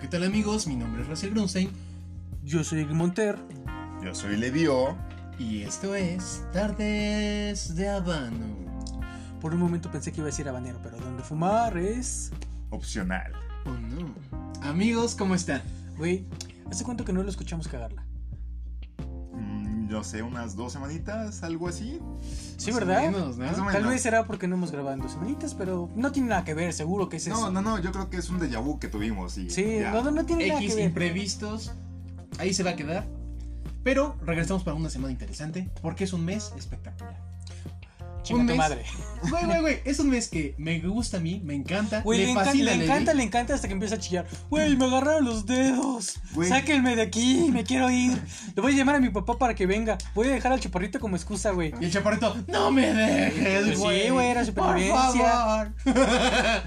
Hola, ¿qué tal amigos? Mi nombre es Russell Grunstein Yo soy Monter. Yo soy Levio. y esto es Tardes de Habano. Por un momento pensé que iba a decir habanero, pero donde fumar es. Opcional. Oh no. Amigos, ¿cómo están? Güey, ¿hace cuánto que no lo escuchamos cagarla? Mm, yo sé, unas dos semanitas, algo así. Sí, ¿verdad? menos, ¿no? Menos. Tal vez será porque no hemos grabado en dos semanitas, pero no tiene nada que ver, seguro que es eso. No, no, no, yo creo que es un déjà vu que tuvimos. Y Sí, ya. no, no, no tiene nada X que ver. imprevistos. Ahí se va a quedar. Pero regresamos para una semana interesante porque es un mes espectacular. Chinga un tu mes- madre. Güey, güey, güey, es un mes que me gusta a mí, me encanta, Güey, le, le encanta, le encanta, le encanta hasta que empieza a chillar. Güey, me agarraron los dedos. Güey. Sáquenme de aquí, me quiero ir. Le voy a llamar a mi papá para que venga. Voy a dejar al chaparrito como excusa, güey. Y el chaparrito, no me dejes, Pues sí, güey. güey, era por supervivencia. favor".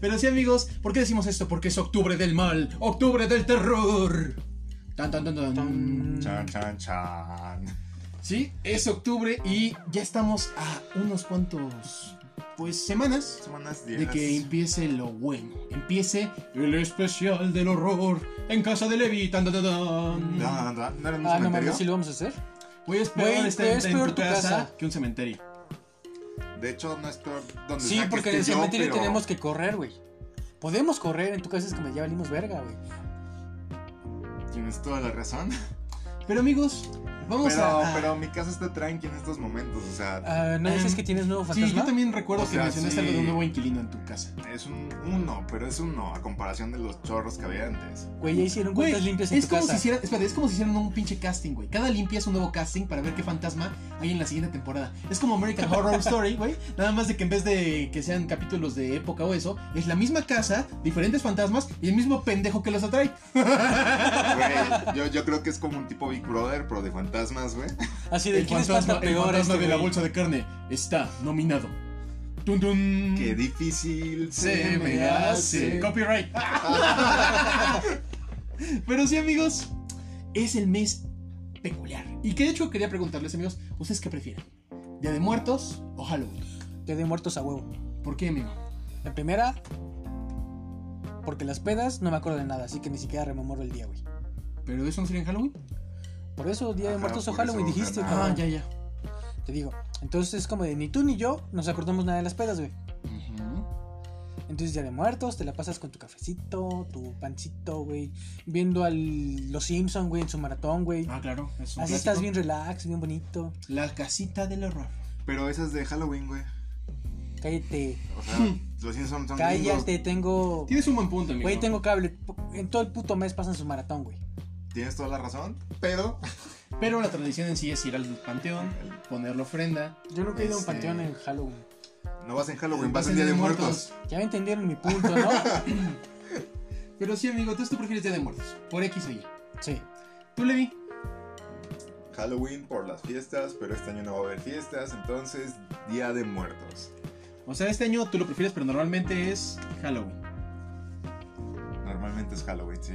Pero sí, amigos, ¿por qué decimos esto? Porque es octubre del mal, octubre del terror. Tan, tan, tan, tan. Tan. Chan, chan, chan. Sí, es octubre y ya estamos a unos cuantos, pues, semanas Semanas, días. de que empiece lo bueno. Empiece el especial del horror en casa de Levi. Tan, tan, tan, tan. No, no, no, ¿no era en un Ah, no mames, ¿sí lo vamos a hacer? Güey, es peor Güey, estar es en, peor tu tu casa, casa. que un cementerio. De hecho, no es peor donde Sí, sea que porque en el cementerio pero tenemos que correr, güey. Podemos correr, en tu casa es como ya valimos verga, güey. Tienes toda la razón. Pero amigos, vamos Pero, a... pero mi casa está tranqui en estos momentos. O sea, Ah, ¿No dices Em, que tienes nuevo Sí, fantasma? yo también recuerdo O que mencionaste sí. algo de un nuevo inquilino en tu casa. es un uno, pero es uno a comparación de los chorros que había antes. Güey, ya hicieron Güey, cuentas limpias en es tu como casa. si hicieran, espera, es como si hicieran un pinche casting, güey. Cada limpia es un nuevo casting para ver qué fantasma hay en la siguiente temporada. Es como American Horror Story, güey. Nada más de que en vez de que sean capítulos de época o eso, es la misma casa, diferentes fantasmas y el mismo pendejo que los atrae. Güey, yo, yo creo que es como un tipo Big Brother, pero de fantasmas, güey. Así de El quién es fantasma, el peor fantasma este, de la bolsa de carne está nominado. Tun, tun. Qué difícil se me hace. Copyright. Pero sí, amigos, es el mes peculiar. Y que de hecho quería preguntarles, amigos, ¿ustedes qué prefieren? ¿Día de Muertos o Halloween? Te de muertos a huevo. ¿Por qué, amigo? La primera, porque las pedas no me acuerdo de nada, así que ni siquiera rememoro el día, güey. ¿Pero eso no sería en Halloween? Por eso, Día de Ajá, Muertos o Halloween dijiste, ajá. Ah, cabrón. ya, ya. Te digo. Entonces es como de ni tú ni yo nos acordamos nada de las pedas, güey. Entonces, Día de Muertos, te la pasas con tu cafecito, tu pancito, güey. Viendo al Los Simpson, güey, en su maratón, güey. Ah, claro. Es un Así clásico. estás bien relax, bien bonito. La casita del horror. Pero esas de Halloween, güey. Cállate, O sea, los Simpsons son cállate, tengo. Tienes un buen punto, amigo. Güey, tengo cable. En todo el puto mes pasan su maratón, güey. Tienes toda la razón, pero Pero la tradición en sí es ir al panteón, poner la ofrenda. Yo nunca he ido a un Este- panteón en Halloween. no vas en Halloween, vas en Día de Muertos. Ya me entendieron mi punto, ¿no? Pero sí, amigo, entonces tú prefieres Día de Muertos. Por X o Y. sí. ¿Tú, Levi? Halloween por las fiestas, pero este año no va a haber fiestas, entonces Día de Muertos. O sea, este año tú lo prefieres, pero normalmente es Halloween. Normalmente es Halloween, sí.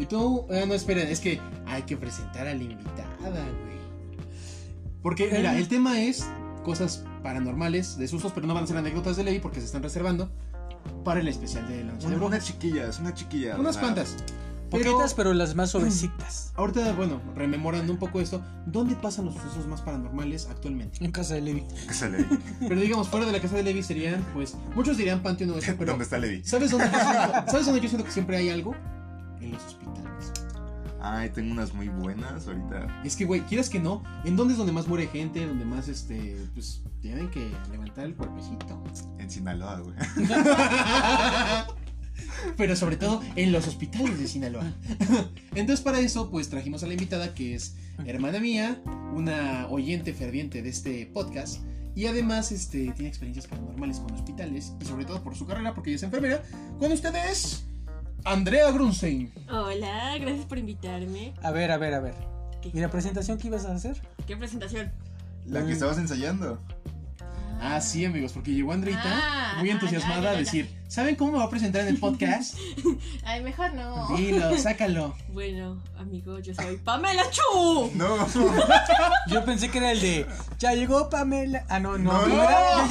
Y tú, ah, no, esperen, es que hay que presentar a la invitada, güey. Porque, mira, el tema es cosas paranormales, de susos, pero no van a ser anécdotas de Levi porque se están reservando para el especial de la noche de Una, una brujas. chiquilla, es una chiquilla. Unas o sea, cuantas. Pero, Poquitas, pero las más suavecitas. ahorita, bueno, rememorando un poco esto, ¿dónde pasan los sucesos más paranormales actualmente? En casa de Levi. que se le- Pero digamos, fuera de la casa de Levi serían, pues, muchos dirían Panteón Nuevo, pero ¿Dónde está Levi? ¿sabes dónde, yo siento, ¿sabes dónde yo siento que siempre hay algo? En los hospitales. Ay, tengo unas muy buenas ahorita. Es que, güey, quieras que no, ¿en dónde es donde más muere gente? Donde más, este, pues, tienen que levantar el cuerpecito. En Sinaloa, güey. Pero sobre todo en los hospitales de Sinaloa. Entonces, para eso, pues trajimos a la invitada que es hermana mía, una oyente ferviente de este podcast. Y además, este, tiene experiencias paranormales con hospitales. Y sobre todo por su carrera, porque ella es enfermera. Con ustedes, Andrea Grunstein. Hola, gracias por invitarme. A ver, a ver, a ver. ¿Qué, ¿Y la presentación que ibas a hacer? qué presentación? La que estabas ensayando. Ah, sí, amigos, porque llegó Andreita Ah, muy ah, entusiasmada ya, ya, a decir: ¿Saben cómo me va a presentar en el podcast? Ay, mejor no. Dilo, sácalo. Bueno, amigo, yo soy Pamela Chu. No, Yo pensé que era el de. Ya llegó Pamela. Ah, no, no. No, era-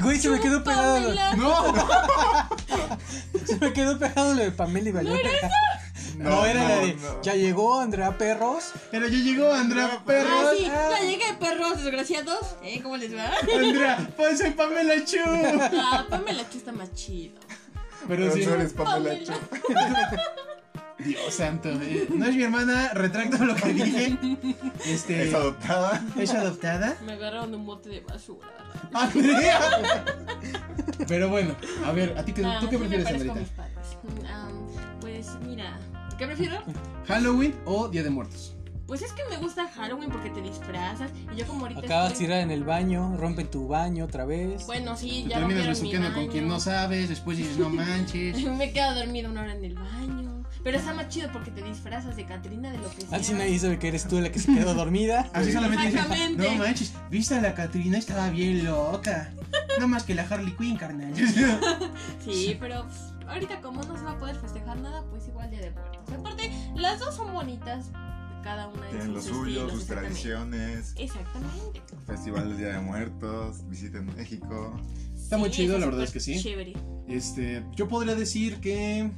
Güey, se me quedó pegado. Pamela. ¡No! Se me quedó pegado lo de Pamela y valió. No, No, era la de. no. Ya llegó Andrea Perros. Pero ya llegó Andrea Perros. Ah, sí, ah. ya llegué, perros desgraciados. ¿Eh? ¿Cómo les va? Andrea, pues soy Pamela Chu. Ah, Pamela Chu está más chido. Pero Pero sí. tú eres Pamela Pamela. Chu. Dios santo. eh, No es mi hermana, retracto lo que dije. Este. Es adoptada. ¿Es adoptada? Me agarraron de un bote de basura. Andrea. Pero bueno, a ver, ¿a ti qué, Ah, tú qué prefieres, Andrita? am, pues mira, ¿qué prefiero? ¿Halloween o Día de Muertos? Pues es que me gusta Halloween porque te disfrazas y yo como ahorita Acabas de tirar en el baño, rompen tu baño otra vez. Bueno, sí, Te ya terminas rompieron mi besuqueando con quien no sabes, después dices, no manches. Me quedo dormida una hora en el baño. Pero está más chido porque te disfrazas de Catrina de lo que sea. Así nadie sabe que eres tú la que se quedó dormida. Así solamente Exactamente. no manches, viste a la Catrina, estaba bien loca. No más que la Harley Quinn, carnal. Sí, pero pues, ahorita como no se va a poder festejar nada, pues igual Día de Muertos. Aparte, las dos son bonitas, cada una en Tienen lo sus suyo, estilos, sus tradiciones. Exactamente. Festival del Día de Muertos. Visiten México. Está muy chido, la verdad es que sí. Chévere. Este, yo podría decir que.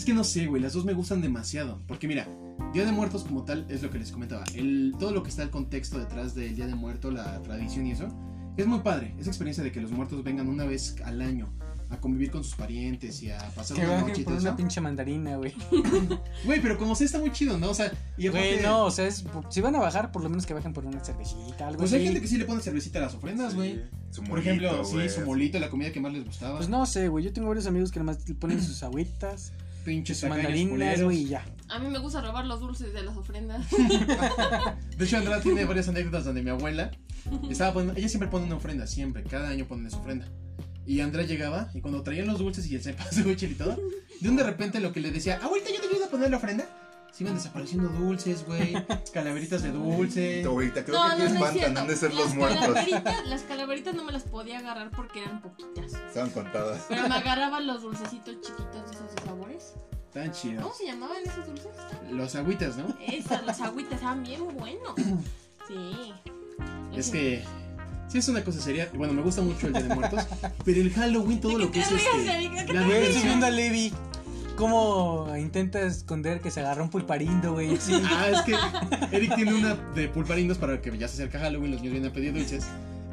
Es que no sé, güey, las dos me gustan demasiado. Porque mira, Día de Muertos como tal es lo que les comentaba. El, todo lo que está el contexto detrás del Día de Muerto, la tradición y eso, es muy padre. Esa experiencia de que los muertos vengan una vez al año a convivir con sus parientes y a pasar Que una noche y todo una eso. pinche mandarina, güey. Güey, pero como sé, está muy chido, ¿no? O sea, y aparte- Güey, no, o sea, es- si van a bajar, por lo menos que bajen por una cervecita, algo Pues así. hay gente que sí le pone cervecita a las ofrendas, güey. Sí, su Por molito, ejemplo, güey, sí, su molito, la comida que más les gustaba. Pues no sé, güey. Yo tengo varios amigos que nomás le ponen sus agüitas, Pinches mandarinas, culeros. güey, y ya. A mí me gusta robar los dulces de las ofrendas. De hecho, Andrea tiene varias anécdotas donde mi abuela estaba poniendo, ella siempre pone una ofrenda, siempre, cada año pone su ofrenda. Y Andrea llegaba y cuando traían los dulces y el cempasúchil y todo, de un de repente lo que le decía, abuelita, yo te ayudo a poner la ofrenda. Se iban desapareciendo dulces, güey, calaveritas de dulce. Tu abuelita, creo No, que no, te no es espantan, cierto. han de ser las los muertos. Calaveritas, las calaveritas no me las podía agarrar porque eran poquitas. Estaban contadas. Pero me agarraban los dulcecitos chiquitos de esos de sabores. Tan ¿Cómo chidos. se llamaban esos dulces? Los agüitas, ¿no? Esas, las agüitas estaban bien buenos. Sí. Es que sí es una cosa seria. Bueno, me gusta mucho el Día de Muertos, pero el Halloween todo ¿De lo que es ríes, este, la viendo a Levi cómo intenta esconder que se agarró un pulparindo, güey. Sí. Ah, es que Eric tiene una de pulparindos para que ya se acerca Halloween, los niños vienen a pedir dulces.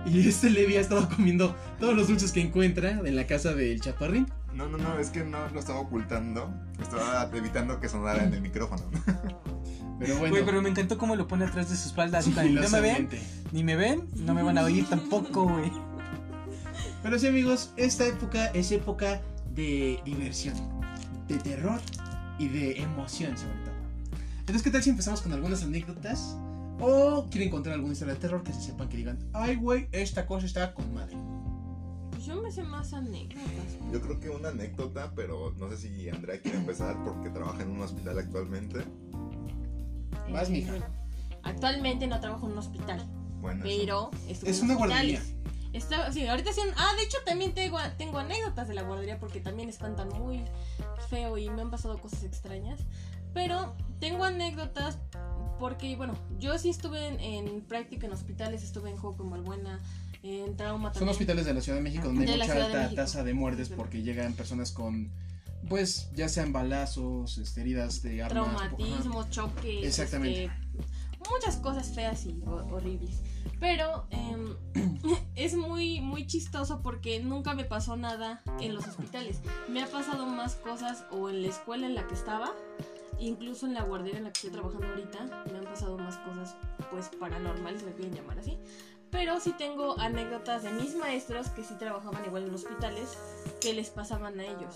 Y este Levi ha estado comiendo todos los dulces que encuentra en la casa del chaparrín. No, no, no, es que no lo estaba ocultando. Estaba evitando que sonara en el micrófono. Pero bueno, Güey, pero me encantó cómo lo pone atrás de su espalda. así tan, ¿No me ven? Ni me ven, no me van a oír tampoco, güey. Pero sí, amigos, esta época es época de diversión, de terror y de emoción, sobre todo. Entonces, ¿qué tal si empezamos con algunas anécdotas? O quieren contar alguna historia de terror que se sepan que digan, ay, güey, esta cosa está con madre. Pues yo me sé más anécdotas. Yo creo que una anécdota, pero no sé si Andrea quiere empezar porque trabaja en un hospital actualmente. Vas, Eh, mija. bueno, actualmente no trabajo en un hospital, Bueno, pero Es una guardería. Está- sí, ahorita sí. Ah, de hecho también tengo, tengo anécdotas de la guardería porque también espantan muy feo y me han pasado cosas extrañas. Pero tengo anécdotas porque, bueno, yo sí estuve en, en práctica en hospitales, estuve en Joco, en Balbuena, en trauma Son también. hospitales de la Ciudad de México donde De hay mucha alta tasa de muertes porque llegan personas con, pues, ya sean balazos, este, heridas de armas. traumatismo, choques, Exactamente. este, muchas cosas feas y ho- horribles. Pero em, es muy, muy chistoso porque nunca me pasó nada en los hospitales. Me ha pasado más cosas o en la escuela en la que estaba, incluso en la guardería en la que estoy trabajando ahorita, me han pasado más cosas pues paranormales, me quieren llamar así. Pero sí tengo anécdotas de mis maestros que sí trabajaban igual en hospitales que les pasaban a ellos.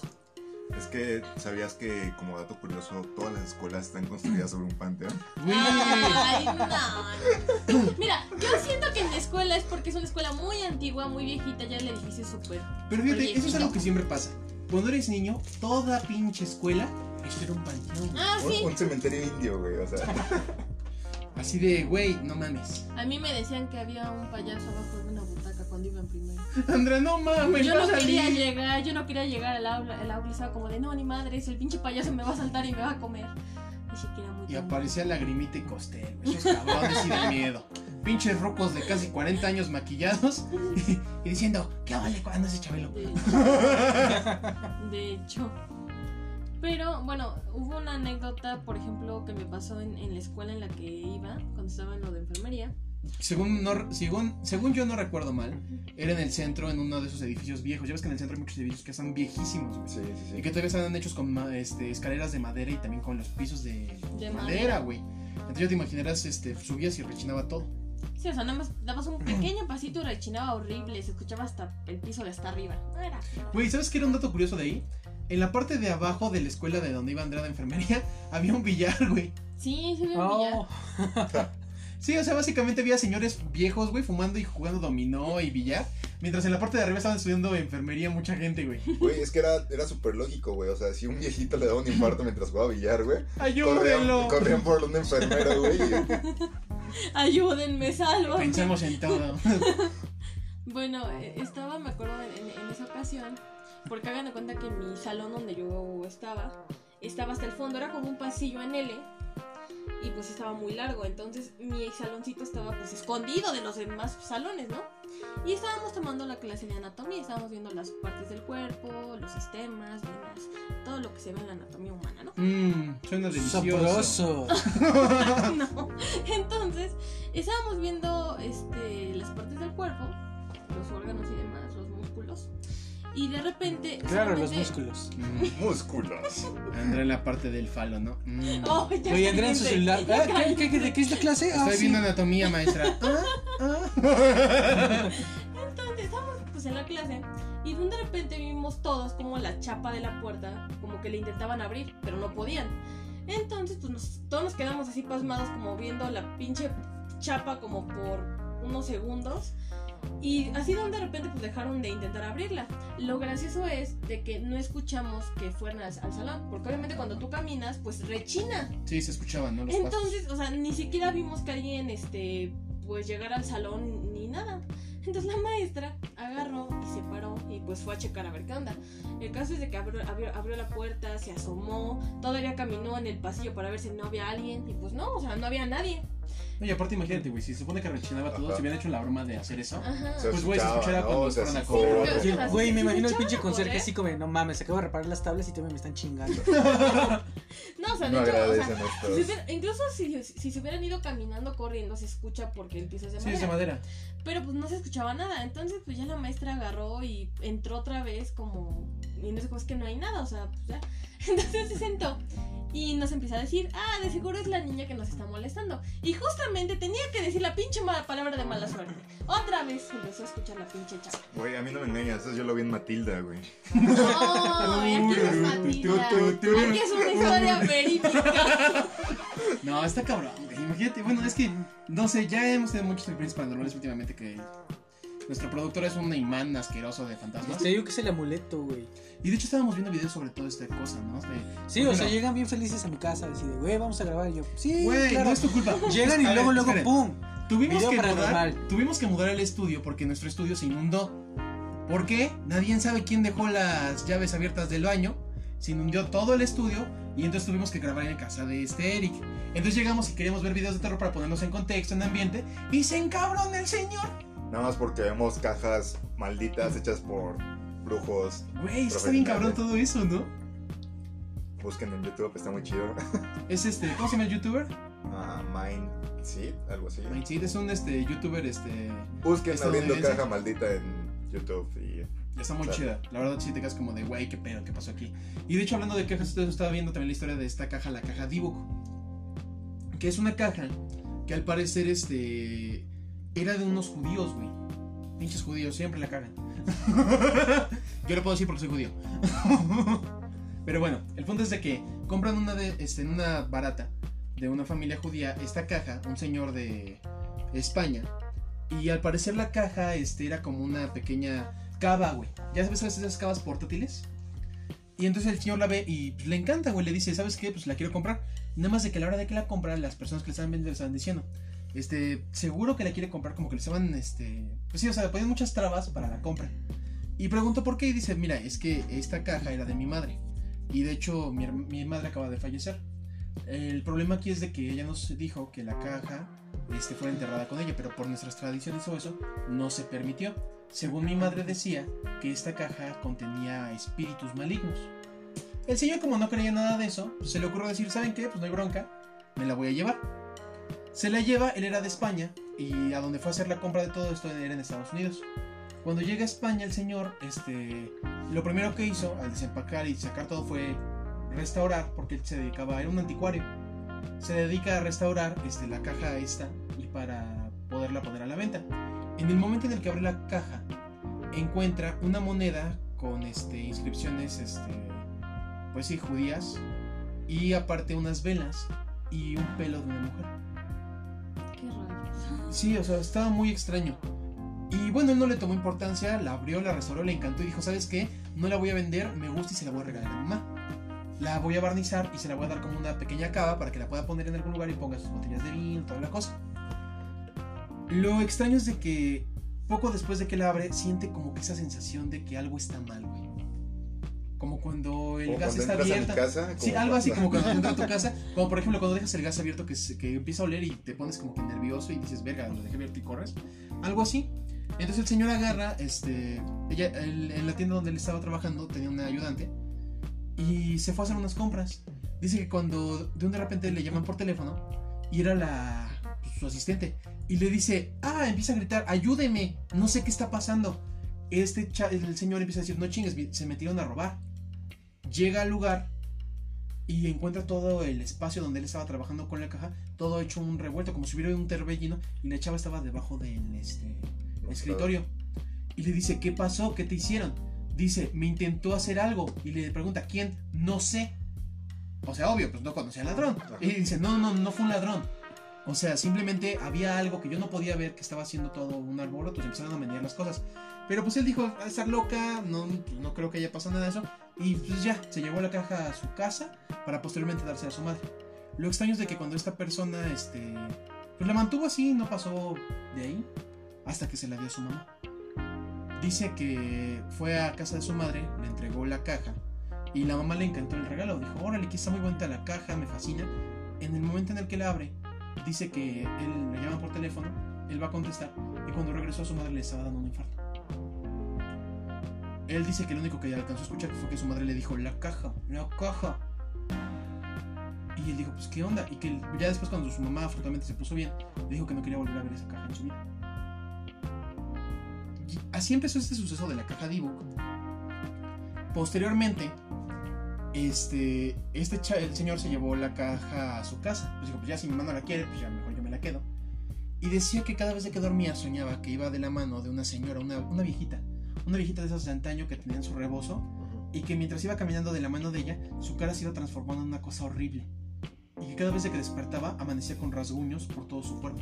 Es que sabías que, como dato curioso, todas las escuelas están construidas sobre un panteón. Ay, no. Mira, yo siento que en la escuela es porque es una escuela muy antigua, muy viejita, ya el edificio es súper. Pero fíjate, eso es algo que siempre pasa. Cuando eres niño, toda pinche escuela es era un panteón. Ah, sí. Un, un cementerio indio, güey. O sea, Así de, güey, no mames. A mí me decían que había un payaso abajo de una primero. Andrea, no mames, Yo no quería salir. llegar, yo no quería llegar al aula, el aula estaba como de no, ni madre, es el pinche payaso me va a saltar y me va a comer. Dije que era muy Y aparecía lagrimita y costel. Esos cabrones y de miedo. pinches rocos de casi 40 años maquillados y, y diciendo, ¿qué vale cuando ese Chabelo? De hecho. De hecho. Pero bueno, hubo una anécdota, por ejemplo, que me pasó en, en la escuela en la que iba, cuando estaba en lo de enfermería. Según, no, según, según yo no recuerdo mal, era en el centro, en uno de esos edificios viejos. Ya ves que en el centro hay muchos edificios que están viejísimos, güey. Sí, sí, Y sí. que todavía están hechos con este, escaleras de madera y también con los pisos de, De madera, madera. güey. Entonces yo te imaginarás, este, subías y rechinaba todo. Sí, o sea, nada más dabas un pequeño pasito y rechinaba horrible, se escuchaba hasta el piso de hasta arriba. No era. Güey, ¿sabes qué era un dato curioso de ahí? En la parte de abajo de la escuela de donde iba a entrar a enfermería, había un billar, güey. Sí, sí, me Oh, Sí, o sea, básicamente había señores viejos, güey, fumando y jugando dominó y billar. Mientras en la parte de arriba estaban estudiando enfermería mucha gente, güey. Güey, es que era, era súper lógico, güey. O sea, si un viejito le daba un infarto mientras jugaba billar, güey. ¡Ayúdenlo! corrían por un enfermero, güey. Ayúdenme, sálvame. Pensamos en todo. Bueno, eh, estaba, me acuerdo, en, en- en esa ocasión, porque hagan de cuenta que mi salón donde yo estaba, estaba hasta el fondo, era como un pasillo en L, y pues estaba muy largo, entonces mi saloncito estaba pues escondido de los demás salones, ¿no? Y estábamos tomando la clase de anatomía, estábamos viendo las partes del cuerpo, los sistemas, venas, todo lo que se ve en la anatomía humana, ¿no? Mmm, suena delicioso. no. Entonces, estábamos viendo este, las partes del cuerpo, los órganos y demás, los músculos. Y de repente. Claro, los músculos. Mm, Músculos. André en la parte del falo, ¿no? Mm. Oh, ya Oye, Andrea en su celular. Ah, ¿qué, qué, qué- ¿De qué es la clase? Ah, Estoy sí. viendo anatomía, maestra. Ah, ah. Entonces, estábamos pues en la clase. Y de repente vimos todos como la chapa de la puerta, como que le intentaban abrir, pero no podían. Entonces, pues nos- todos nos quedamos así pasmados, como viendo la pinche chapa como por unos segundos. Y así de repente pues dejaron de intentar abrirla. Lo gracioso es de que no escuchamos que fueran al, al salón, porque obviamente cuando tú caminas pues rechina. Sí, se escuchaban, ¿no? Los pasos. Entonces, o sea, ni siquiera vimos que alguien este pues llegara al salón ni nada. Entonces la maestra agarró y se paró y pues fue a checar a ver qué onda. El caso es de que abrió, abrió, abrió la puerta, se asomó, todavía caminó en el pasillo para ver si no había alguien y pues no, o sea, no había nadie. No, y aparte, imagínate, güey, si se supone que rechinaba todo, si hubieran hecho la broma de hacer eso. Ajá. Pues, güey, se escuchaba, escuchara ¿no? cuando O sea, fueron a sí, comer. Sí, Güey, me imagino el pinche conserje así como, no mames, acabo de reparar las tablas y todavía me están chingando. No, o sea, de No hecho, o sea, agradecen si estos. se hubiera- incluso si, si se hubieran ido caminando, corriendo, se escucha porque el piso es de Sí, madera. es de madera. Pero pues no se escuchaba nada. Entonces, pues ya la maestra agarró y entró otra vez como. Y nos dijo, es que no hay nada, o sea, pues ya. Entonces se sentó y nos empieza a decir, ah, de seguro es la niña que nos está molestando. Y justamente tenía que decir la pinche mala palabra de mala suerte. Otra vez empezó a escuchar la pinche chapa. Güey, a mí no me engañas. Eso yo lo vi en Matilda, güey. No, aquí no es Matilda. Aquí es una historia verídica. No, está cabrón, güey. Imagínate, bueno, es que, no sé, ya hemos tenido muchas experiencias paranormales últimamente que nuestra productora es un imán asqueroso de fantasmas. Te digo que es el amuleto, güey. Y de hecho estábamos viendo videos sobre toda esta cosa, ¿no? De- Sí, o sea, llegan bien felices a mi casa, así de, güey, vamos a grabar. Y yo, sí, Güey, claro. no es tu culpa. Llegan y ver, luego, luego, esperen. ¡pum! Tuvimos que, mudar, tuvimos que mudar el estudio porque nuestro estudio se inundó. ¿Por qué? Nadie sabe quién dejó las llaves abiertas del baño. Se inundó todo el estudio y entonces tuvimos que grabar en casa de este Eric. Entonces llegamos y queríamos ver videos de terror para ponernos en contexto, en ambiente. Y se encabrón el señor. Nada más porque vemos cajas malditas hechas por brujos. Güey, está bien cabrón todo eso, ¿no? Busquen en YouTube, está muy chido. Es este, ¿cómo se llama el youtuber? Ah, Mind Seed, algo así. Mindseed es un este youtuber este Busquen abriendo caja maldita en YouTube y Está muy Claro. chida. La verdad sí te quedas como de, güey, qué pedo, qué pasó aquí. Y de hecho, hablando de cajas, ustedes estaba viendo también la historia de esta caja, la caja Dibuc. Que es una caja que al parecer este era de unos judíos, güey. Pinches judíos, siempre la cagan. Yo lo puedo decir porque soy judío. Pero bueno, el punto es de que compran una de este, en una barata de una familia judía esta caja, un señor de España. Y al parecer la caja este, era como una pequeña cava, güey. Ya sabes, ¿sabes esas cavas portátiles. Y entonces el señor la ve y pues, le encanta, güey. Le dice, ¿sabes qué? Pues la quiero comprar. Nada más de que a la hora de que la compra, las personas que le estaban vendiendo le estaban diciendo, este, seguro que la quiere comprar, como que le estaban, este, pues sí, o sea, le ponían muchas trabas para la compra. Y preguntó por qué y dice, mira, es que esta caja era de mi madre. Y de hecho, mi, mi madre acaba de fallecer. El problema aquí es de que ella nos dijo que la caja este, fuera enterrada con ella, pero por nuestras tradiciones o eso no se permitió. Según mi madre decía que esta caja contenía espíritus malignos. El señor como no creía nada de eso, pues, se le ocurrió decir, ¿saben qué? Pues no hay bronca, me la voy a llevar. Se la lleva, él era de España y a donde fue a hacer la compra de todo esto era en Estados Unidos. Cuando llega a España el señor, este, lo primero que hizo al desempacar y sacar todo fue restaurar, porque él se dedicaba, era un anticuario. Se dedica a restaurar este, la caja esta y para poderla poner a la venta. En el momento en el que abre la caja, encuentra una moneda con este, inscripciones, este, pues sí, judías, y aparte unas velas y un pelo de una mujer. Sí, o sea, estaba muy extraño. Y bueno, él no le tomó importancia, la abrió, la restauró, le encantó y dijo, ¿sabes qué? No la voy a vender, me gusta y se la voy a regalar a mamá. La voy a barnizar y se la voy a dar como una pequeña cava para que la pueda poner en algún lugar y ponga sus botellas de vino, toda la cosa. Lo extraño es de que poco después de que la abre, siente como que esa sensación de que algo está mal, güey. Como cuando el Como gas cuando está abierto. casa, Sí, algo así como cuando entras a tu casa. Como por ejemplo cuando dejas el gas abierto que, se- que empieza a oler y te pones como que nervioso y dices, verga, lo dejé abierto y corres. Algo así. Entonces el señor agarra, este, ella, el- en la tienda donde él estaba trabajando tenía una ayudante y se fue a hacer unas compras. Dice que cuando de un de repente le llaman por teléfono y era la pues, su asistente y le dice, ah, empieza a gritar, ayúdeme, no sé qué está pasando. Este el señor empieza a decir, no chingues, se metieron a robar. Llega al lugar y encuentra todo el espacio donde él estaba trabajando con la caja, todo hecho un revuelto, como si hubiera un torbellino, y la chava estaba debajo del este, escritorio. Y le dice, ¿qué pasó? ¿Qué te hicieron? Dice, me intentó hacer algo. Y le pregunta, ¿quién? No sé. O sea, obvio, pues no conocía al ladrón. Ajá. Y dice, no, no, no fue un ladrón. O sea, simplemente había algo que yo no podía ver que estaba haciendo todo un alboroto, se empezaron a menear las cosas. Pero pues él dijo, a estar loca, no, pues, no creo que haya pasado nada de eso. Y pues ya, se llevó la caja a su casa para posteriormente darse a su madre. Lo extraño es de que cuando esta persona, este, pues la mantuvo así, no pasó de ahí, hasta que se la dio a su mamá. Dice que fue a casa de su madre, le entregó la caja y la mamá le encantó el regalo. Dijo, órale, que está muy bonita la caja, me fascina. En el momento en el que la abre, dice que él le llama por teléfono, él va a contestar y cuando regresó a su madre le estaba dando un infarto. Él dice que lo único que alcanzó a escuchar fue que su madre le dijo, la caja, la caja. Y él dijo, pues qué onda. Y que ya después cuando su mamá afortunadamente se puso bien, le dijo que no quería volver a ver esa caja en su vida. Así empezó este suceso de la caja ebook. Posteriormente, este, este el señor se llevó la caja a su casa. Pues dijo, pues ya si mi mamá no la quiere, pues ya mejor yo me la quedo. Y decía que cada vez que dormía soñaba que iba de la mano de una señora, una viejita. Una viejita de esas de antaño que tenían su rebozo y que mientras iba caminando de la mano de ella, su cara se iba transformando en una cosa horrible. Y que cada vez que despertaba, amanecía con rasguños por todo su cuerpo.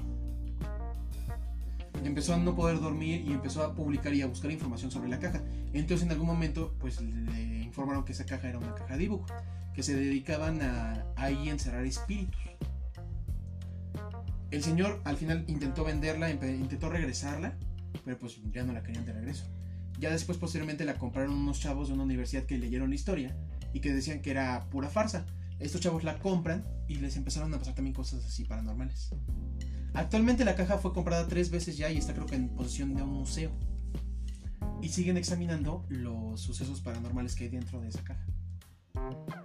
Empezó a no poder dormir y empezó a publicar y a buscar información sobre la caja. Entonces en algún momento pues le informaron que esa caja era una caja de dibujo, que se dedicaban a ahí encerrar espíritus. El señor al final intentó venderla, intentó regresarla, pero pues ya no la querían de regreso. Ya después posteriormente la compraron unos chavos de una universidad que leyeron la historia y que decían que era pura farsa. Estos chavos la compran y les empezaron a pasar también cosas así paranormales. Actualmente la caja fue comprada tres veces ya y está creo que en posesión de un museo. Y siguen examinando los sucesos paranormales que hay dentro de esa caja.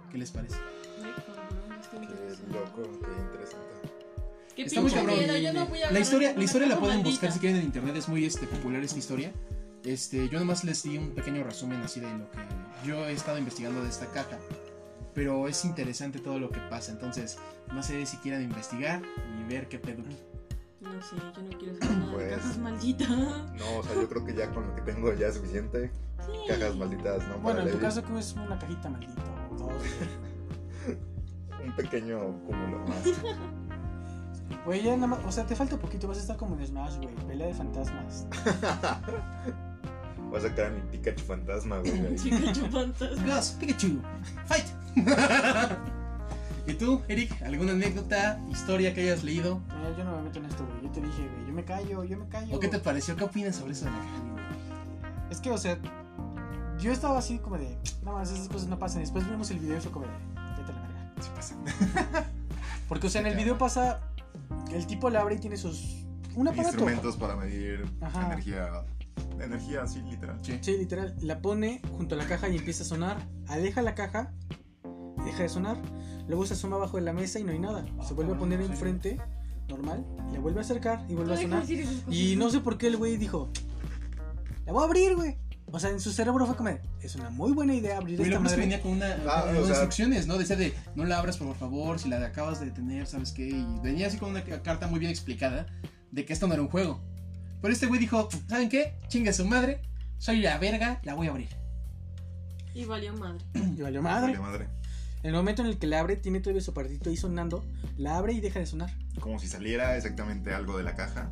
¿Qué les parece? Qué loco, qué interesante. Qué Está muy cabrón. miedo, yo no voy a La historia, la historia la pueden maldita. buscar si quieren en internet, es muy este, popular esta historia. Este, yo nomás les di un pequeño resumen así de lo que yo he estado investigando de esta caja. Pero es interesante todo lo que pasa, entonces no sé si quieran investigar y ver qué pedo. No sé, yo no quiero saber nada de Pues- cajas malditas. No, o sea, yo creo que ya con lo que tengo ya es suficiente. Sí. Cajas malditas, ¿no? Bueno, Para en tu caso, que es una cajita maldita o dos, güey. Un pequeño cúmulo más. Güey, ya nada más, o sea, te falta poquito, vas a estar como en Smash, güey, pelea de fantasmas. Voy a sacar a mi Pikachu fantasma, güey. Pikachu fantasma. Gus, Pikachu, fight. ¿Y tú, Eric? ¿Alguna anécdota, historia que hayas leído? Eh, yo no me meto en esto, güey, yo te dije, güey, yo me callo, yo me callo. ¿O qué te pareció? ¿Qué opinas sobre eso de la caja? Es que, o sea, yo estaba así como de, no más, esas cosas no pasan. Después vimos el video y fue como de, vete a la verga. Sí pasa. Porque, o sea, en el video pasa. El tipo la abre y tiene sus. Un aparato. Instrumentos para medir Ajá. energía. Energía, sí, literal. Sí. Sí, literal. La pone junto a la caja y empieza a sonar. Aleja la caja. Deja de sonar. Luego se asoma abajo de la mesa y no hay nada. Se vuelve a poner Sí. enfrente. Normal. Le vuelve a acercar y vuelve a sonar. Y no sé por qué el güey dijo. La voy a abrir, güey. O sea, en su cerebro fue como. Es una muy buena idea abrir Güey, esta madre. venía con una Ah, con o sea- instrucciones, ¿no? Decía de no la abras por favor, si la acabas de detener, ¿sabes qué? Y venía así con una ca- carta muy bien explicada de que esto no era un juego. Pero este güey dijo, ¿saben qué? Chinga su madre, soy la verga, la voy a abrir. Y valió madre. Y valió madre. Vale, madre. En el momento en el que la abre, tiene todavía su aparatito ahí sonando. La abre y deja de sonar. Como si saliera exactamente algo de la caja.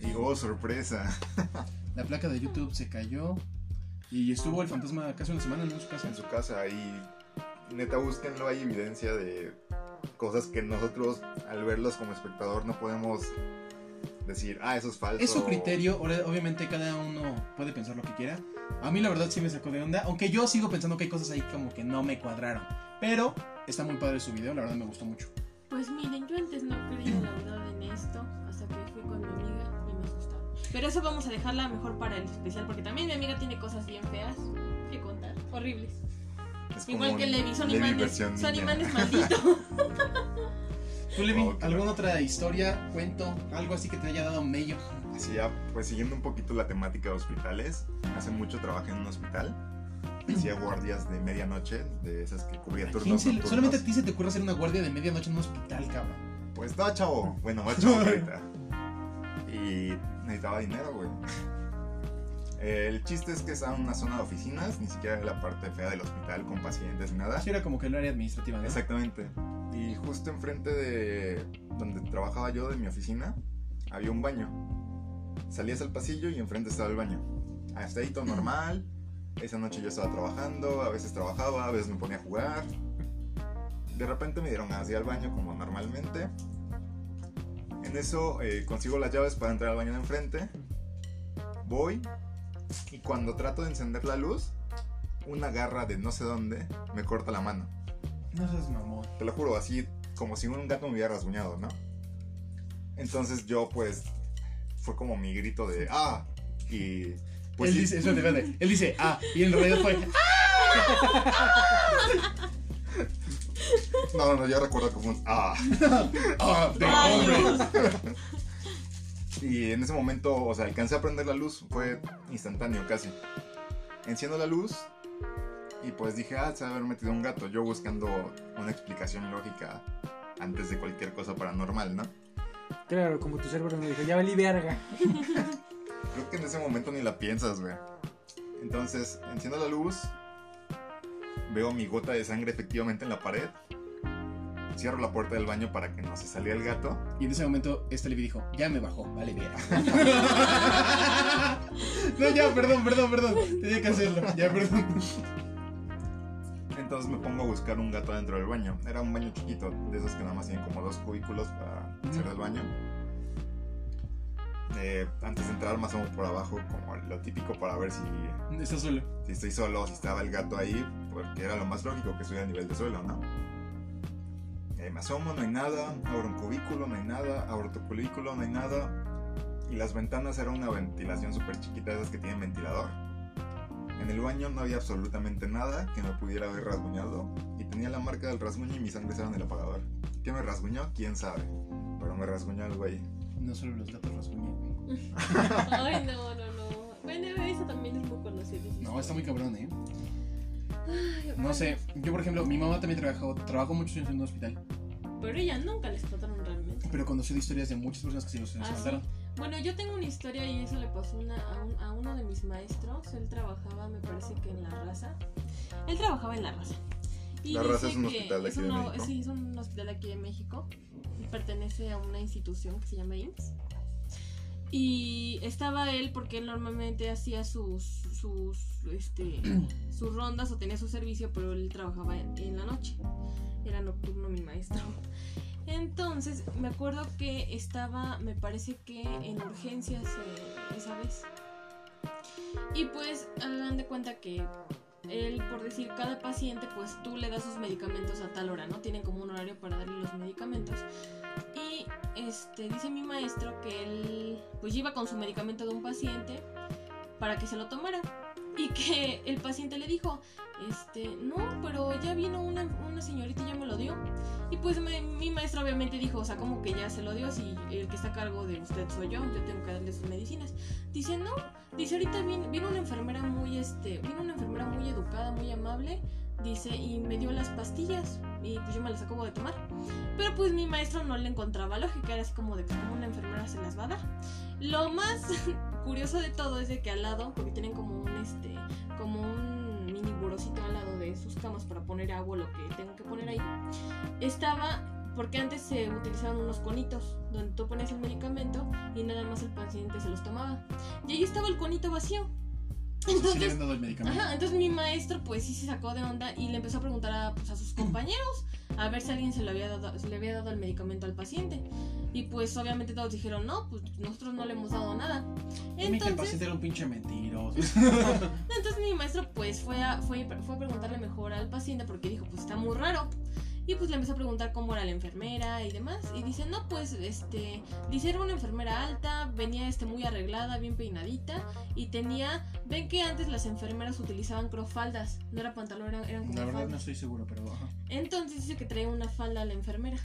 Y oh, sorpresa. La placa de YouTube se cayó y estuvo el fantasma casi una semana ¿no? en su casa. En su casa y neta búsquenlo, hay evidencia de cosas que nosotros al verlos como espectador no podemos decir, ah, eso es falso. Es su criterio, obviamente cada uno puede pensar lo que quiera. A mí la verdad sí me sacó de onda, aunque yo sigo pensando que hay cosas ahí como que no me cuadraron. Pero está muy padre su video, la verdad me gustó mucho. Pues miren, yo antes no creía la verdad en esto, hasta que fui con mi amiga y me asustaron. Pero eso vamos a dejarla mejor para el especial, porque también mi amiga tiene cosas bien feas que contar, horribles. Igual que Levi, son imanes, son imanes malditos. ¿Tú, Levi, qué alguna otra historia, cuento, algo así que te haya dado mello? Así ya, pues siguiendo un poquito la temática de hospitales, hace mucho trabajé en un hospital. Hacía guardias de medianoche, de esas que cubría ¿A turnos se- solamente a ti se te ocurre hacer una guardia de medianoche en un hospital, cabrón. Pues no, chavo. Bueno, más chavo ahorita. Y necesitaba dinero, güey. El chiste es que estaba en una zona de oficinas, ni siquiera en la parte fea del hospital con pacientes ni nada. Así era como que el área administrativa, ¿no? Exactamente. Y justo enfrente de donde trabajaba yo, de mi oficina, había un baño. Salías al pasillo y enfrente estaba el baño. Hasta ahí todo normal. Esa noche yo estaba trabajando, a veces trabajaba, a veces me ponía a jugar. De repente me dieron ir al baño como normalmente. En eso eh, consigo las llaves para entrar al baño de enfrente. Voy y cuando trato de encender la luz, una garra de no sé dónde me corta la mano. No seas mamón. Te lo juro, así como si un gato me hubiera rasguñado, ¿no? Entonces yo pues fue como mi grito de ¡ah! Y pues él sí, dice, espérate, espérate. Él dice, ah, y en realidad fue, no, no, yo recuerdo que fue un ¡ah! ah, de hombre. Y en ese momento, o sea, alcancé a prender la luz, fue instantáneo casi. Enciendo la luz y pues dije, ah, se va a haber metido un gato. Yo buscando una explicación lógica antes de cualquier cosa paranormal, ¿no? Claro, como tu cerebro me dijo, ya valí verga. Creo que en ese momento ni la piensas, güey. Entonces, enciendo la luz, veo mi gota de sangre efectivamente en la pared. Cierro la puerta del baño para que no se saliera el gato. Y en ese momento, este Levi dijo, ya me bajó, vale, bien. no, ya, perdón, perdón, perdón. Tenía que hacerlo, ya, perdón. Entonces me pongo a buscar un gato dentro del baño. Era un baño chiquito, de esos que nada más tienen como dos cubículos para hacer el baño. Eh, antes de entrar más o menos por abajo, como lo típico para ver si, Estás solo. si estoy solo, si estaba el gato ahí, porque era lo más lógico que estuviera a nivel de suelo, ¿no? Eh, me asomo, no hay nada, abro un cubículo, no hay nada, abro otro cubículo, no hay nada. Y las ventanas eran una ventilación súper chiquita, esas que tienen ventilador. En el baño no había absolutamente nada que me pudiera haber rasguñado y tenía la marca del rasguño y mi sangre estaba en el apagador. ¿Qué me rasguñó? ¿Quién sabe? Pero me rasguñó el güey. No solo los gatos rasguñan, güey. Ay, no, no, no. Bueno, eso también es muy conocido. No, está muy cabrón, ¿eh? Ay, No sé, yo por ejemplo, mi mamá también trabajó, trabajó muchos años en un hospital, Pero ella nunca les trataron realmente. pero conoció de historias de muchas personas que se los Ah, sí. Bueno, yo tengo una historia y eso le pasó una- a, un- a uno de mis maestros. Él trabajaba, me parece que en La Raza. Él trabajaba en La Raza. Y La Raza es un hospital de aquí de México. Sí, es un hospital aquí de México. Y pertenece a una institución que se llama IMSS. Y estaba él porque él normalmente hacía sus, sus, este, sus rondas o tenía su servicio, pero él trabajaba en, en la noche. Era nocturno mi maestro. Entonces, me acuerdo que estaba, me parece que en urgencias esa vez. Y pues, hagan de cuenta que él, por decir, cada paciente, pues tú le das sus medicamentos a tal hora, ¿no? Tienen como un horario para darle los medicamentos. Y este, dice mi maestro que él, pues iba con su medicamento de un paciente para que se lo tomara. Y que el paciente le dijo, este, no, pero ya vino una, una señorita y ya me lo dio. Y pues me- mi maestro obviamente dijo, o sea, como que ya se lo dio, si el que está a cargo de usted soy yo, yo tengo que darle sus medicinas. Dice, no, dice, ahorita viene, vino una enfermera muy, este, vino una enfermera muy educada, muy amable, dice, y me dio las pastillas, y pues yo me las acabo de tomar. Pero pues mi maestro no le encontraba lógica, era así como de como una enfermera se las va a dar. Lo más curioso de todo es de que al lado, porque tienen como un, este, como un mini burocito al lado de sus camas para poner agua, lo que tengo que poner ahí, estaba, porque antes se utilizaban unos conitos, donde tú pones el medicamento y nada más el paciente se los tomaba. Y ahí estaba el conito vacío. Sí le Entonces, habían dado el medicamento. Ajá, entonces mi maestro pues sí se sacó de onda y le empezó a preguntar a, pues, a sus compañeros a ver si alguien se le, había dado, se le había dado el medicamento al paciente. Y pues obviamente todos dijeron, no, pues nosotros no le hemos dado nada. Dime que el Entonces, paciente era un pinche mentiroso. entonces mi maestro pues fue a, fue, fue a preguntarle mejor al paciente porque dijo, pues está muy raro. Y pues le empezó a preguntar cómo era la enfermera y demás. Y dice, no, pues, este, dice, era una enfermera alta, venía, este, muy arreglada, bien peinadita. Y tenía, ven que antes las enfermeras utilizaban crofaldas, no era pantalón, eran, eran como La verdad no estoy seguro, pero ajá. Entonces dice que traía una falda a la enfermera.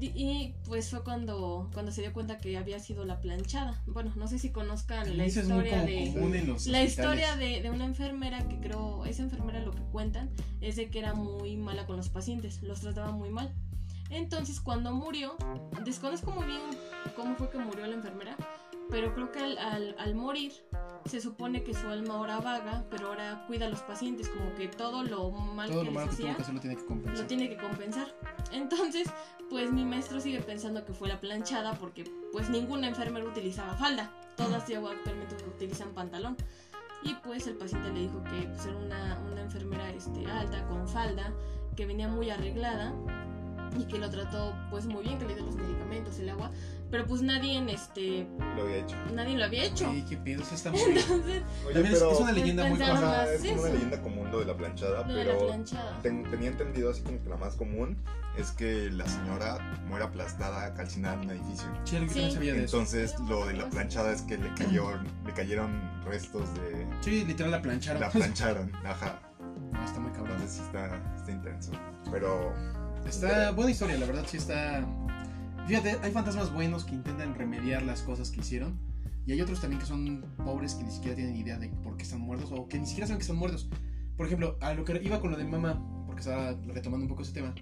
Y pues fue cuando, cuando se dio cuenta que había sido la planchada. Bueno, no sé si conozcan la historia de... La historia de, de una enfermera que creo, esa enfermera lo que cuentan es de que era muy mala con los pacientes, los trataba muy mal. Entonces cuando murió, desconozco muy bien cómo fue que murió la enfermera, pero creo que al, al- al morir se supone que su alma ahora vaga, pero ahora cuida a los pacientes, como que todo lo mal Todo que lo les malo que hacía que lo tiene que compensar. lo tiene que compensar. Entonces, pues mi maestro sigue pensando que fue la planchada porque pues ninguna enfermera utilizaba falda. Todas ya actualmente utilizan pantalón. Y pues el paciente le dijo que pues, era una, una enfermera este, alta, con falda, que venía muy arreglada y que lo trató pues muy bien, que le dio los medicamentos, el agua. Pero pues nadie, en este, Lo había hecho. nadie lo había hecho. Sí, qué pedo, eso está muy... Entonces, Oye, También es, pero. es una leyenda muy común. Es como una eso. leyenda común lo de la planchada, lo de la pero planchada. ten- tenía entendido así como que la más común es que la señora muera aplastada, calcinada en un edificio. Sí, también Sí. sabía de eso. Entonces lo de la planchada es que le cayeron, le cayeron restos de Sí, literal la plancharon. la plancharon, ajá. Ah, está muy cabrón. Entonces sí está, está intenso. Pero Está buena historia, la verdad sí está... Fíjate, hay fantasmas buenos que intentan remediar las cosas que hicieron. Y hay otros también que son pobres que ni siquiera tienen idea de por qué están muertos o que ni siquiera saben que están muertos. Por ejemplo, a lo que iba con lo de mamá, porque estaba retomando un poco ese tema.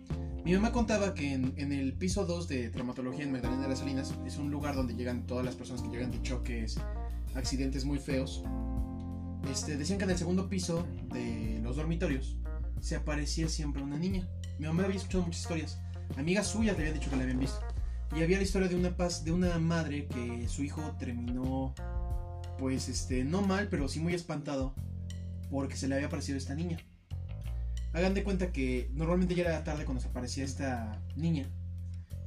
Mi mamá contaba que en, en el piso 2 de traumatología en Magdalena de las Salinas es un lugar donde llegan todas las personas que llegan de choques, accidentes muy feos. Este, decían que en el segundo piso de los dormitorios se aparecía siempre una niña. Mi mamá había escuchado muchas historias. Amigas suyas le habían dicho que la habían visto. Y había la historia de una paz, de una madre que su hijo terminó, pues, este, no mal, pero sí muy espantado, porque se le había aparecido esta niña. Hagan de cuenta que normalmente ya era tarde cuando se aparecía esta niña.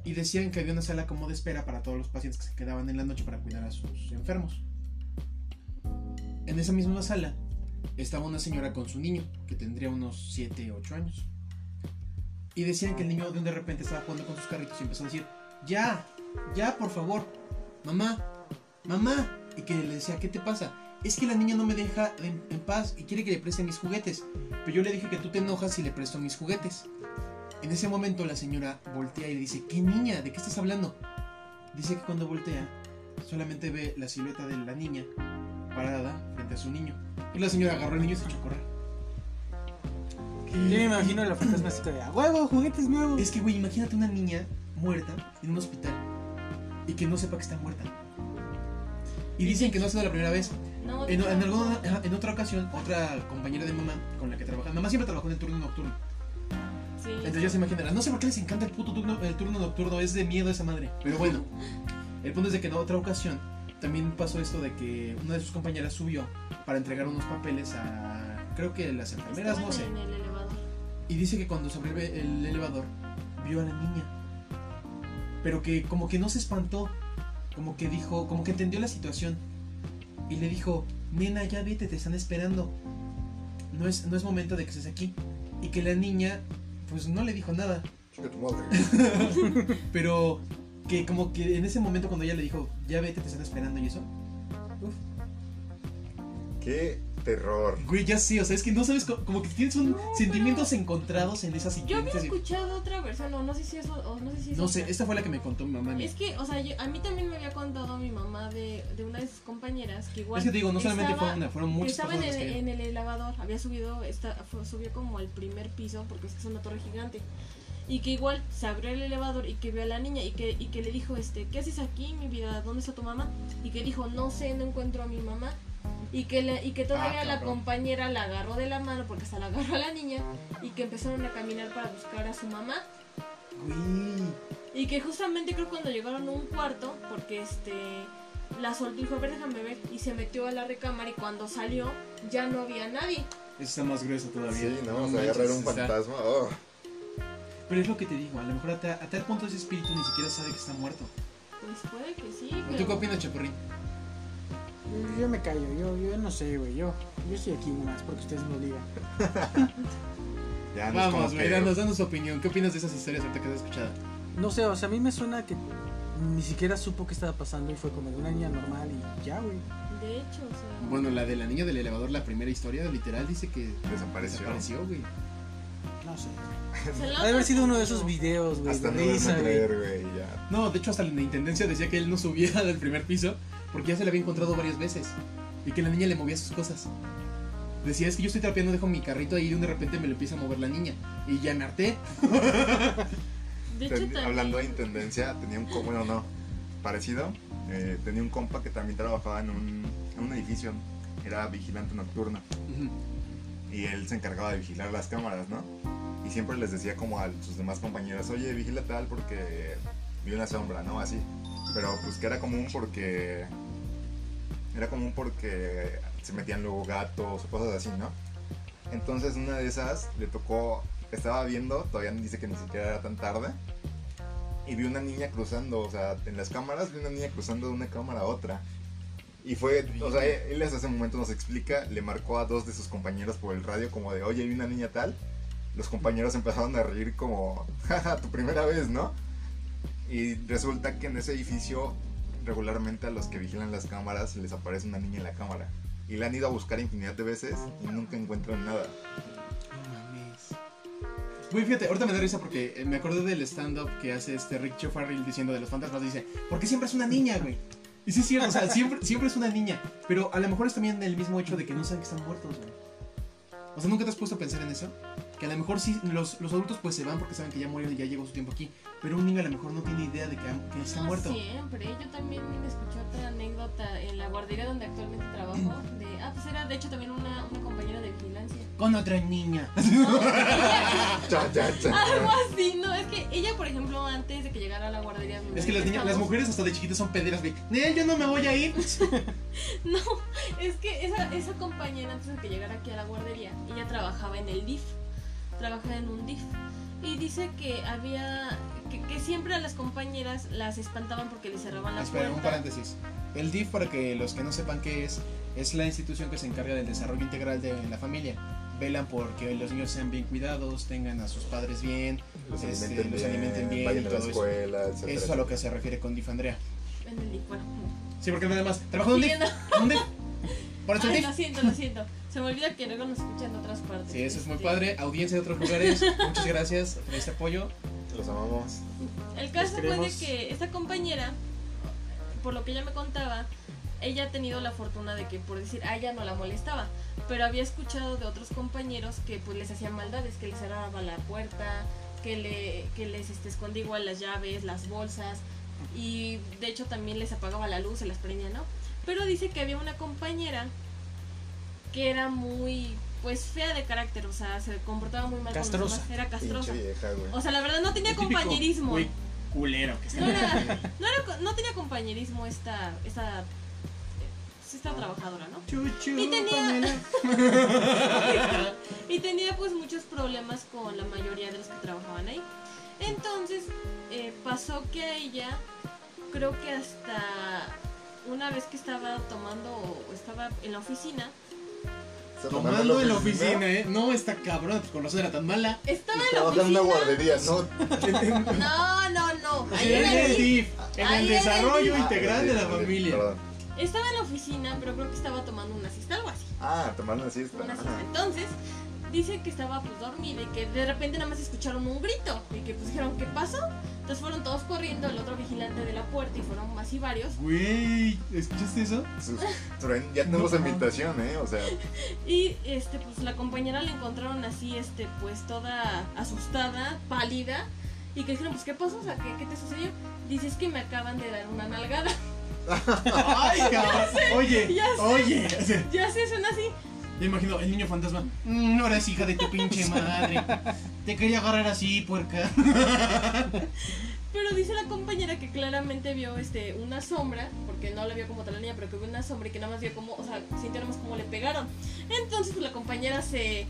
Y decían que había una sala como de espera para todos los pacientes que se quedaban en la noche para cuidar a sus enfermos. En esa misma sala estaba una señora con su niño, que tendría unos 7, 8 años. Y decían que el niño de repente estaba jugando con sus carritos y empezó a decir, ya, ya, por favor, mamá, mamá. Y que le decía, ¿qué te pasa? Es que la niña no me deja en, en paz y quiere que le preste mis juguetes. Pero yo le dije que tú te enojas si le presto mis juguetes. En ese momento la señora voltea y le dice, ¿qué niña? ¿De qué estás hablando? Dice que cuando voltea, solamente ve la silueta de la niña parada frente a su niño. Y la señora agarró al niño y se echó a correr. Yo me imagino la fantasma así de a huevo, juguetes nuevos. Es que, güey, imagínate una niña muerta en un hospital y que no sepa que está muerta. Y dicen que no ha sido la primera vez. No, En, alguna- en otra ocasión, otra compañera de mamá con la que trabajaba, mamá siempre trabajó en el turno nocturno. sí, Entonces ya se imaginarán, no sé por qué les encanta el puto turno, el turno nocturno, es de miedo esa madre. Pero bueno, el punto es de que en otra ocasión también pasó esto de que una de sus compañeras subió para entregar unos papeles a, creo que las enfermeras, estaban no sé. en el elevador. Y dice que cuando se abrió el elevador, vio a la niña. Pero que como que no se espantó. Como que dijo, como que entendió la situación. Y le dijo, nena, ya vete, te están esperando. no es, no es momento de que estés aquí. Y que la niña, pues no le dijo nada. Tu madre. Pero que como que en ese momento cuando ella le dijo, ya vete, te están esperando y eso. Uf, Qué terror. güey, ya sí, o sea, es que no sabes, co- como que tienes un sentimientos encontrados en esas Yo había escuchado otra versión, o no sé si eso, o no sé si es No sé, esta fue la que me contó mi mamá. Es que, o sea, yo- a mí también me había contado mi mamá de, de una de sus compañeras que igual. Es que te digo, no solamente estaba- fue una, fueron muchas Estaba en el, que... en el elevador, había subido, esta, fue- subió como al primer piso, porque es que es una torre gigante. Y que igual se abrió el elevador y que vio a la niña y que, y que le dijo, este, ¿qué haces aquí, mi vida? ¿Dónde está tu mamá? Y que dijo, no sé, no encuentro a mi mamá. Y que, le- y que todavía Ah, la compañera la agarró de la mano, porque hasta la agarró a la niña, y que empezaron a caminar para buscar a su mamá. Güey. Y que justamente creo cuando llegaron a un cuarto, porque este la soltó y dijo, a ver, déjame ver, y se metió a la recámara y cuando salió ya no había nadie. Esa está más gruesa todavía. Sí, no, vamos a manches, agarrar un fantasma. Oh. Pero es lo que te digo, a lo mejor a, ta- a tal punto ese espíritu ni siquiera sabe que está muerto. Pues puede que sí, ¿Tú pero... qué opinas, Chapurrín? Yo me callo, yo, yo no sé, güey. Yo, yo estoy aquí nomás porque ustedes me obligan. Ya no Vamos, güey, que- danos, danos tu opinión. ¿Qué opinas de esas historias ahorita que has escuchado? No sé, o sea, a mí me suena que ni siquiera supo qué estaba pasando y fue como de una niña normal y ya, güey. De hecho, o sea... Bueno, la de la niña del elevador, la primera historia, literal, dice que Desapareció. desapareció, güey. No sé. Ha de haber sido uno de esos videos, güey. Hasta de no güey. creer, güey, ya. No, de hecho hasta la intendencia decía que él no subía del primer piso porque ya se le había encontrado varias veces y que la niña le movía sus cosas. Decía, es que yo estoy trapeando, dejo mi carrito ahí y de repente me lo empieza a mover la niña. Y ya me harté. De hecho, Ten- también... hablando de intendencia, tenía un compa, bueno, no, parecido. eh, tenía un compa que también trabajaba en un, en un edificio. Era vigilante nocturno. Y él se encargaba de vigilar las cámaras, ¿no? Y siempre les decía como a sus demás compañeras, oye, vigila tal porque vi una sombra, ¿no? Así. Pero pues que era común porque... Era común porque se metían luego gatos o cosas así, ¿no? Entonces una de esas le tocó, estaba viendo, todavía dice que ni siquiera era tan tarde, y vi una niña cruzando, o sea, en las cámaras vi una niña cruzando de una cámara a otra. Y fue, o sea, él hasta ese momento nos explica, le marcó a dos de sus compañeros por el radio como de, oye, vi una niña tal. Los compañeros empezaron a reír como, jaja, tu primera vez, ¿no? Y resulta que en ese edificio regularmente a los que vigilan las cámaras les aparece una niña en la cámara. Y la han ido a buscar infinidad de veces y nunca encuentran nada. Güey, fíjate, ahorita me da risa porque eh, me acordé del stand-up que hace este Rick Farrell diciendo de los fantasmas. Dice, porque siempre es una niña, güey. Y sí es cierto, o sea, siempre, siempre es una niña. Pero a lo mejor es también el mismo hecho de que no saben que están muertos, güey. O sea, ¿nunca te has puesto a pensar en eso? Que a lo mejor sí, los, los adultos pues se van porque saben que ya murieron y ya llegó su tiempo aquí. Pero un niño a lo mejor no tiene idea de que, que está No muerto. siempre. Yo también escuché otra anécdota en la guardería donde actualmente trabajo. De, ah, pues era de hecho también una, una compañera de vigilancia. Con otra niña. Cha. Algo así, no, es que ella, por ejemplo, antes de que llegara a la guardería. Es que las, niñas, las estábamos- mujeres hasta de chiquitas son pederas. De yo no me voy a ir. No, es que esa, esa compañera antes de que llegara aquí a la guardería, ella trabajaba en el DIF, trabajaba en un DIF. Y dice que había, que, que siempre a las compañeras las espantaban porque les cerraban la Espera, un paréntesis. El DIF, para que los que no sepan qué es, es la institución que se encarga del desarrollo integral de la familia. Velan porque los niños sean bien cuidados, tengan a sus padres bien. Los Este, alimenten los bien, alimenten bien vayan y a la todo eso. escuela, etcétera. Eso es a lo que se refiere con DIF, Andrea. En el DIF, bueno. Sí, porque nada más. ¿Trabajo en un DIF? Siguiendo. ¿En un DIF? ¿Por eso el Ay, DIF? lo siento, lo siento. Se me olvida que luego nos escuchan en otras partes. Sí, eso es muy Este, padre. Audiencia de otros lugares, muchas gracias por este apoyo. Los amamos. El caso fue de que esta compañera, por lo que ella me contaba, ella ha tenido la fortuna de que, por decir, a ella no la molestaba, pero había escuchado de otros compañeros que pues les hacían maldades, que les cerraba la puerta, que, le, que les este, escondía igual las llaves, las bolsas, y de hecho también les apagaba la luz, se las prendía, ¿no? Pero dice que había una compañera que era muy, pues, fea de carácter, o sea, se comportaba muy mal con los Castrosa. demás, era castrosa. Vieja. O sea, la verdad no tenía compañerismo. güey, culero que No, era- no, era no tenía compañerismo esta, esta, eh, esta trabajadora, ¿no? Chuchu, Y tenía-. Y tenía pues muchos problemas con la mayoría de los que trabajaban ahí. Entonces eh, pasó que a ella, creo que hasta una vez que estaba tomando o estaba en la oficina, Tomando en la oficina, ¿eh? No, está cabrón, pues con razón era tan mala. Estaba en la trabaja en una oficina. guardería, ¿no? No, no, no. Ahí En el el- DIF, en Ahí el era el desarrollo integral de la Ah, familia. perdón. Estaba en la oficina, pero creo que estaba tomando una siesta, algo así. Ah, tomando una siesta. Una Ajá. siesta. Entonces, dice que estaba pues dormida y que de repente nada más escucharon un grito. Y que pues dijeron, ¿qué pasó? Entonces fueron todos corriendo, el otro vigilante de la puerta y fueron más y varios. Güey, ¿escuchaste eso? Sus- Ya tenemos invitación, ¿eh? O sea, Y este, pues la compañera la encontraron así, este, pues toda asustada, pálida. Y que dijeron, pues, ¿qué pasó? O sea, ¿qué, qué te sucedió? Dice, es que me acaban de dar una nalgada. Ay, cabrón. Oye, ya sé. oye. ya se suena así. Me imagino el niño fantasma. "Mm, ahora es hija de tu pinche madre. Te quería agarrar así, puerca. Pero dice la compañera que claramente vio este una sombra, porque no la vio como tal la niña, pero que vio una sombra y que nada más vio como, o sea, sintió nada más como le pegaron. Entonces, pues la compañera se.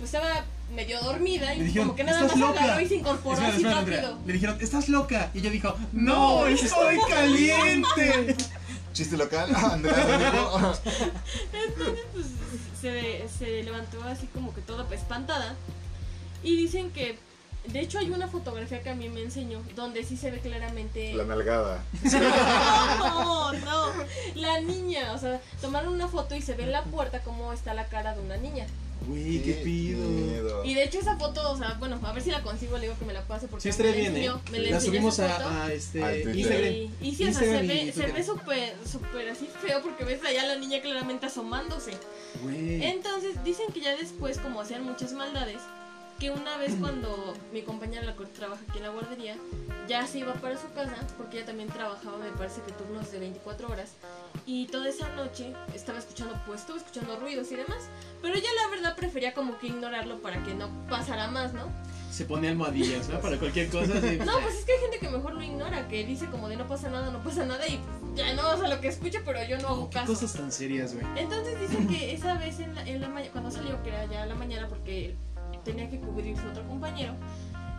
Pues estaba medio dormida y Le dijeron, como que nada más "Estás loca". agarró y se incorporó Espera, así espera, Andrea. rápido. Le dijeron, ¿estás loca? Y ella dijo, no, estoy caliente. chiste local. Andrea. Entonces, pues se, se levantó así como que toda espantada. Y dicen que. De hecho, hay una fotografía que a mí me enseñó donde sí se ve claramente. La nalgada. No, no. La niña, o sea, tomaron una foto y se ve en la puerta cómo está la cara de una niña. Güey, qué pido. miedo. Y de hecho esa foto, o sea, bueno, a ver si la consigo, le digo que me la pase porque Sí, me estaría la bien, ¿eh? me la subimos a, a este. Instagram. Y, y sí, o sea, se ve, se ve súper, súper así feo porque ves allá la niña claramente asomándose. Güey. Entonces dicen que ya después, como hacían muchas maldades, que una vez cuando mi compañera la que trabaja aquí en la guardería, ya se iba para su casa, porque ella también trabajaba, me parece que turnos de 24 horas, y toda esa noche estaba escuchando, pues estuvo escuchando ruidos y demás, pero ella la verdad prefería como que ignorarlo para que no pasara más, ¿no? Se pone almohadillas, ¿no? Para cualquier cosa. así. No, pues es que hay gente que mejor lo ignora, que dice como de no pasa nada, no pasa nada, y pues, ya no, o sea, lo que escucha, pero yo no hago ¿Qué caso. cosas tan serias, güey? Entonces dicen que esa vez en la, en la mañana, cuando salió, que era ya la mañana porque tenía que cubrir su otro compañero,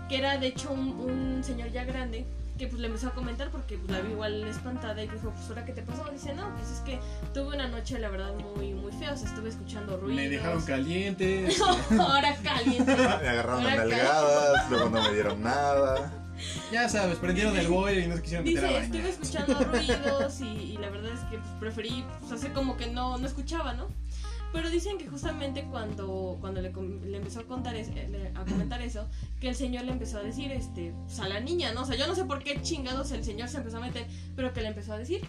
que era de hecho un, un señor ya grande, que pues le empezó a comentar porque pues, la vi igual espantada y dijo, pues ahora qué te pasó, dice, no, pues es que tuve una noche la verdad muy, muy fea, o sea, estuve escuchando ruidos. Me dejaron caliente. ahora caliente. Me agarraron a nalgadas, luego no me dieron nada. Ya sabes, prendieron el boiler y no se quisieron meter a Dice, bañar. estuve escuchando ruidos y, y la verdad es que pues, preferí pues, hacer como que no, no escuchaba, ¿no? Pero dicen que justamente cuando, cuando le, le empezó a contar es- eh, a comentar eso, que el señor le empezó a decir, este, pues a la niña, ¿no? O sea, yo no sé por qué chingados el señor se empezó a meter, pero que le empezó a decir,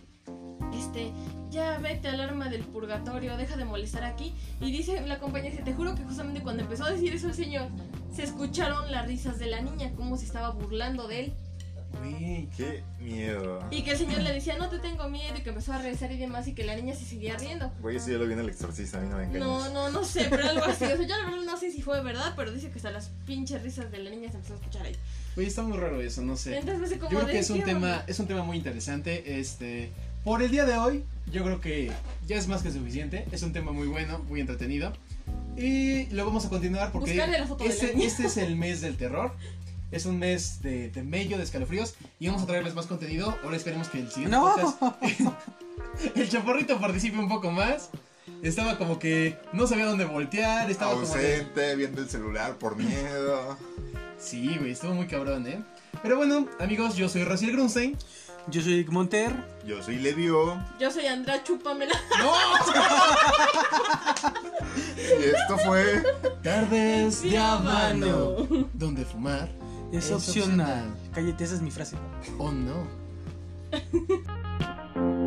este, ya vete al arma del purgatorio, deja de molestar aquí. Y dice la compañía, te juro que justamente cuando empezó a decir eso el señor, se escucharon las risas de la niña, cómo se estaba burlando de él. Güey. Qué miedo. Y que el señor le decía, no te tengo miedo, y que empezó a rezar y demás, y que la niña se seguía riendo. Güey, eso ya lo vi en el exorcista, a mí no me engañes. No, no, no sé, pero algo así. O sea, yo la verdad no sé si fue verdad, pero dice que hasta las pinches risas de la niña se empezó a escuchar ahí. Güey, está muy raro eso, no sé. Entonces, no sé cómo Yo creo que es un tema, es un tema muy interesante. Este, por el día de hoy, yo creo que ya es más que suficiente. Es un tema muy bueno, muy entretenido. Y lo vamos a continuar porque Buscarle la foto de la este, niña. este es el mes del terror. Es un mes de, de mello, de escalofríos. Y vamos a traerles más contenido. Ahora esperemos que el siguiente No. podcast, el chaporrito participe un poco más. Estaba como que no sabía dónde voltear. Estaba como de, Ausente, viendo el celular por miedo. Sí, güey, estuvo muy cabrón, ¿eh? Pero bueno, amigos, yo soy Raciel Grunstein. Yo soy Monter. Yo soy Levio. Yo soy Andrea, chúpamela. ¡No! Y esto fue. Tardes de habano. Habano. Donde fumar es, opcional. opcional. Cállate, esa es mi frase. Oh no.